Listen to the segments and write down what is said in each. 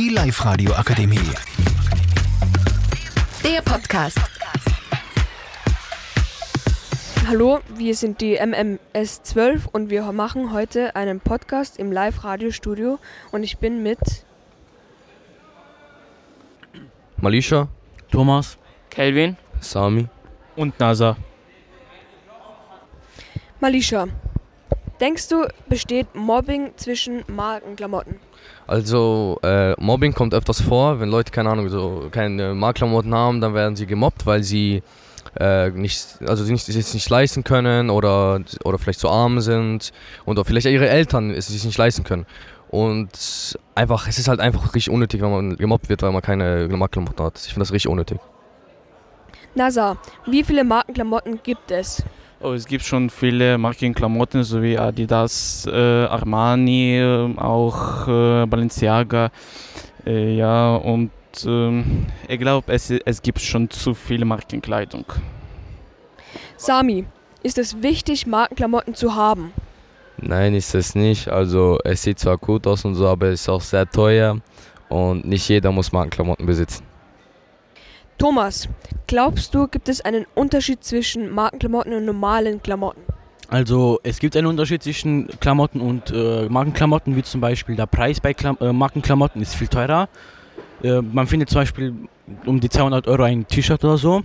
Die Live-Radio Akademie. Der Podcast. Hallo, wir sind die MMS 12 und wir machen heute einen Podcast im Live-Radio-Studio und ich bin mit Malisha, Thomas Kelvin Sami. und NASA. Malisha. Denkst du, besteht Mobbing zwischen Markenklamotten? Also äh, Mobbing kommt öfters vor, wenn Leute keine Ahnung so keine Marktklamotten haben, dann werden sie gemobbt, weil sie äh, nicht also sie nicht, es nicht leisten können oder oder vielleicht zu arm sind und auch vielleicht ihre Eltern es sich nicht leisten können. Und einfach es ist halt einfach richtig unnötig, wenn man gemobbt wird, weil man keine Marktklamotten hat. Ich finde das richtig unnötig. NASA, wie viele Markenklamotten gibt es? Oh, es gibt schon viele Markenklamotten, so wie Adidas, äh, Armani, äh, auch äh, Balenciaga. Äh, ja, und ähm, ich glaube, es, es gibt schon zu viel Markenkleidung. Sami, ist es wichtig, Markenklamotten zu haben? Nein, ist es nicht. Also es sieht zwar gut aus und so, aber es ist auch sehr teuer und nicht jeder muss Markenklamotten besitzen. Thomas, glaubst du, gibt es einen Unterschied zwischen Markenklamotten und normalen Klamotten? Also es gibt einen Unterschied zwischen Klamotten und äh, Markenklamotten, wie zum Beispiel der Preis bei Klam äh, Markenklamotten ist viel teurer. Äh, man findet zum Beispiel um die 200 Euro ein T-Shirt oder so.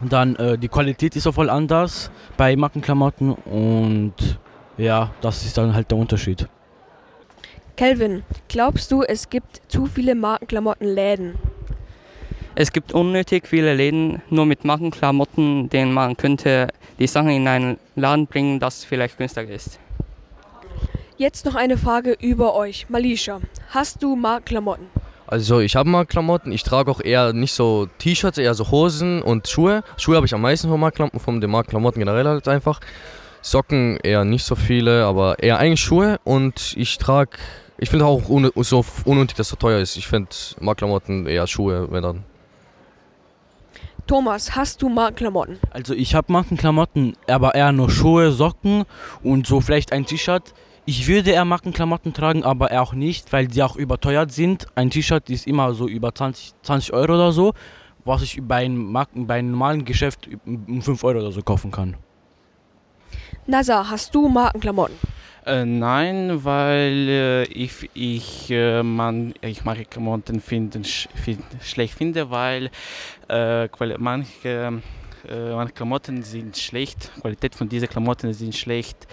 Und dann äh, die Qualität ist auch voll anders bei Markenklamotten und ja, das ist dann halt der Unterschied. Kelvin, glaubst du, es gibt zu viele Markenklamottenläden? Es gibt unnötig viele Läden nur mit Markenklamotten, denen man könnte die Sachen in einen Laden bringen, das vielleicht günstiger ist. Jetzt noch eine Frage über euch. Malisha, hast du Markenklamotten? Also ich habe mal Klamotten, ich trage auch eher nicht so T-Shirts, eher so Hosen und Schuhe. Schuhe habe ich am meisten von Markenklamotten, von den Markenklamotten generell halt einfach. Socken eher nicht so viele, aber eher eigentlich Schuhe und ich trage, ich finde auch un so unnötig, dass es so teuer ist. Ich finde Markenklamotten eher Schuhe, wenn dann. Thomas, hast du Markenklamotten? Also ich habe Markenklamotten, aber eher nur Schuhe, Socken und so vielleicht ein T-Shirt. Ich würde eher Markenklamotten tragen, aber eher auch nicht, weil die auch überteuert sind. Ein T-Shirt ist immer so über 20, 20 Euro oder so, was ich bei einem, Marken, bei einem normalen Geschäft um 5 Euro oder so kaufen kann. Nasa, hast du Markenklamotten? Äh, nein, weil äh, ich, ich, äh, man, ich Markenklamotten finden, sch, find, schlecht finde, weil äh, manche, äh, manche Klamotten sind schlecht, Qualität von diesen Klamotten sind schlecht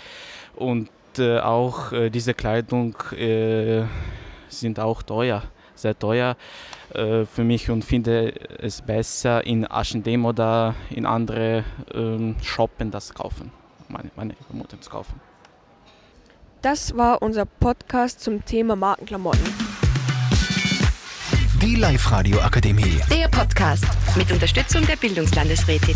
und äh, auch diese Kleidung sind auch teuer, sehr teuer für mich und finde es besser in H&M oder in andere ähm, Shoppen das kaufen, meine, meine Klamotten zu kaufen. Das war unser Podcast zum Thema Markenklamotten. Die Live-Radio Akademie. Der Podcast mit Unterstützung der Bildungslandesrätin.